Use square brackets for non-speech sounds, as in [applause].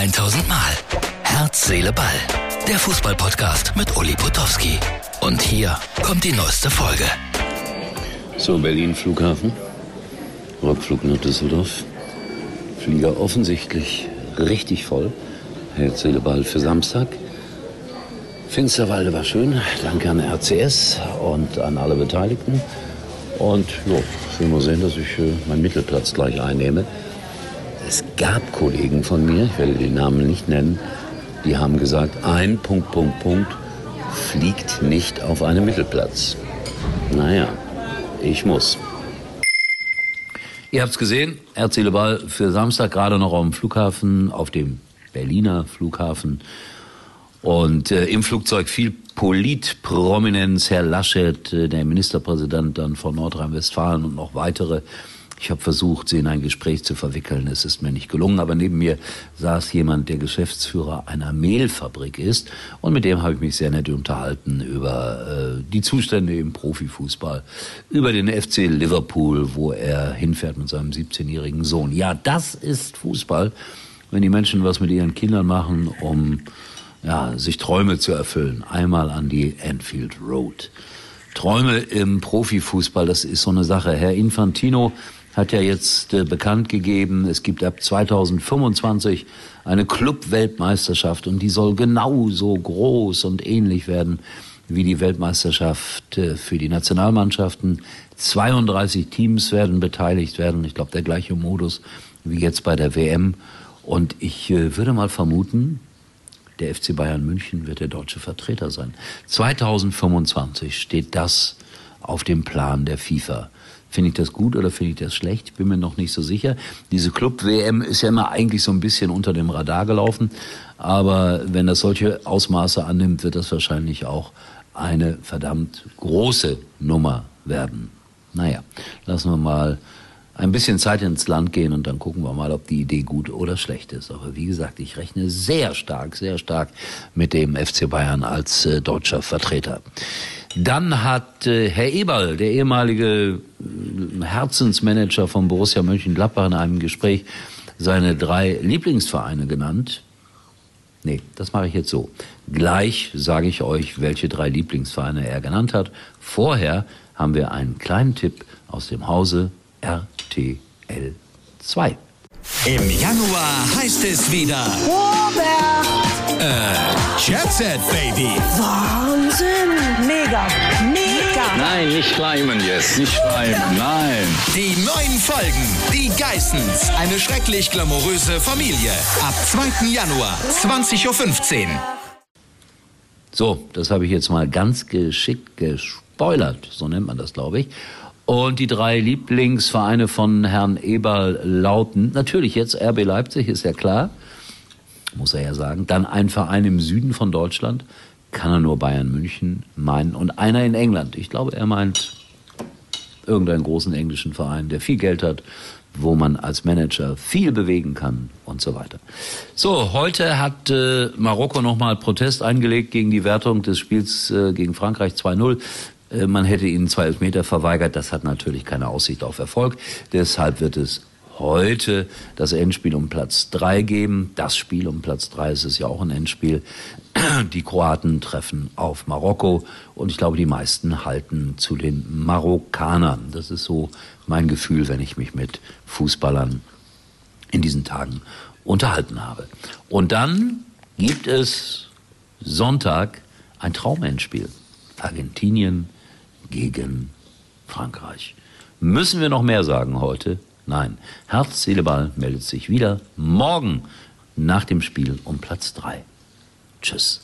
1000 Mal. Herz, Seele, Ball. Der Fußballpodcast mit Uli Potowski. Und hier kommt die neueste Folge. So, Berlin Flughafen. Rückflug nach Düsseldorf. Flieger offensichtlich richtig voll. Herz, Seele, Ball für Samstag. Finsterwalde war schön. Danke an RCS und an alle Beteiligten. Und ja, ich will mal sehen, dass ich äh, meinen Mittelplatz gleich einnehme. Es gab Kollegen von mir, ich werde die Namen nicht nennen, die haben gesagt, ein Punkt, Punkt, Punkt fliegt nicht auf einem Mittelplatz. Naja, ich muss. Ihr habt es gesehen, Erzähle Ball für Samstag gerade noch am Flughafen, auf dem Berliner Flughafen. Und äh, im Flugzeug viel Politprominenz, Herr Laschet, äh, der Ministerpräsident dann von Nordrhein-Westfalen und noch weitere. Ich habe versucht, sie in ein Gespräch zu verwickeln. Es ist mir nicht gelungen, aber neben mir saß jemand, der Geschäftsführer einer Mehlfabrik ist. Und mit dem habe ich mich sehr nett unterhalten über äh, die Zustände im Profifußball, über den FC Liverpool, wo er hinfährt mit seinem 17-jährigen Sohn. Ja, das ist Fußball, wenn die Menschen was mit ihren Kindern machen, um ja, sich Träume zu erfüllen. Einmal an die Enfield Road. Träume im Profifußball, das ist so eine Sache. Herr Infantino hat ja jetzt äh, bekannt gegeben, es gibt ab 2025 eine Club-Weltmeisterschaft und die soll genauso groß und ähnlich werden wie die Weltmeisterschaft äh, für die Nationalmannschaften. 32 Teams werden beteiligt werden. Ich glaube, der gleiche Modus wie jetzt bei der WM. Und ich äh, würde mal vermuten, der FC Bayern München wird der deutsche Vertreter sein. 2025 steht das auf dem Plan der FIFA. Finde ich das gut oder finde ich das schlecht? Bin mir noch nicht so sicher. Diese Club-WM ist ja immer eigentlich so ein bisschen unter dem Radar gelaufen. Aber wenn das solche Ausmaße annimmt, wird das wahrscheinlich auch eine verdammt große Nummer werden. Naja, lassen wir mal ein bisschen Zeit ins Land gehen und dann gucken wir mal, ob die Idee gut oder schlecht ist. Aber wie gesagt, ich rechne sehr stark, sehr stark mit dem FC Bayern als äh, deutscher Vertreter. Dann hat äh, Herr Eberl, der ehemalige äh, Herzensmanager von Borussia Mönchengladbach, in einem Gespräch seine drei Lieblingsvereine genannt. Nee, das mache ich jetzt so. Gleich sage ich euch, welche drei Lieblingsvereine er genannt hat. Vorher haben wir einen kleinen Tipp aus dem Hause RTL 2. Im Januar heißt es wieder Robert! Äh, Jet Set, Baby. Wahnsinn! Mega! Mega! Nein, nicht schleimen jetzt, nicht schleimen, nein. Die neuen Folgen, die Geissens, eine schrecklich glamouröse Familie. Ab 2. Januar, 20.15 Uhr. So, das habe ich jetzt mal ganz geschickt gespoilert, so nennt man das, glaube ich. Und die drei Lieblingsvereine von Herrn Eberl lauten natürlich jetzt RB Leipzig, ist ja klar, muss er ja sagen. Dann ein Verein im Süden von Deutschland, kann er nur Bayern München meinen. Und einer in England. Ich glaube, er meint irgendeinen großen englischen Verein, der viel Geld hat, wo man als Manager viel bewegen kann und so weiter. So, heute hat äh, Marokko nochmal Protest eingelegt gegen die Wertung des Spiels äh, gegen Frankreich 2-0. Äh, man hätte ihnen zwei Elfmeter verweigert. Das hat natürlich keine Aussicht auf Erfolg. Deshalb wird es heute das Endspiel um Platz drei geben. Das Spiel um Platz drei ist es ja auch ein Endspiel. [clears throat] Die Kroaten treffen auf Marokko und ich glaube, die meisten halten zu den Marokkanern. Das ist so mein Gefühl, wenn ich mich mit Fußballern in diesen Tagen unterhalten habe. Und dann gibt es Sonntag ein Traumendspiel. Argentinien gegen Frankreich. Müssen wir noch mehr sagen heute? Nein. Herz, Seele, Ball meldet sich wieder morgen nach dem Spiel um Platz 3. Tschüss.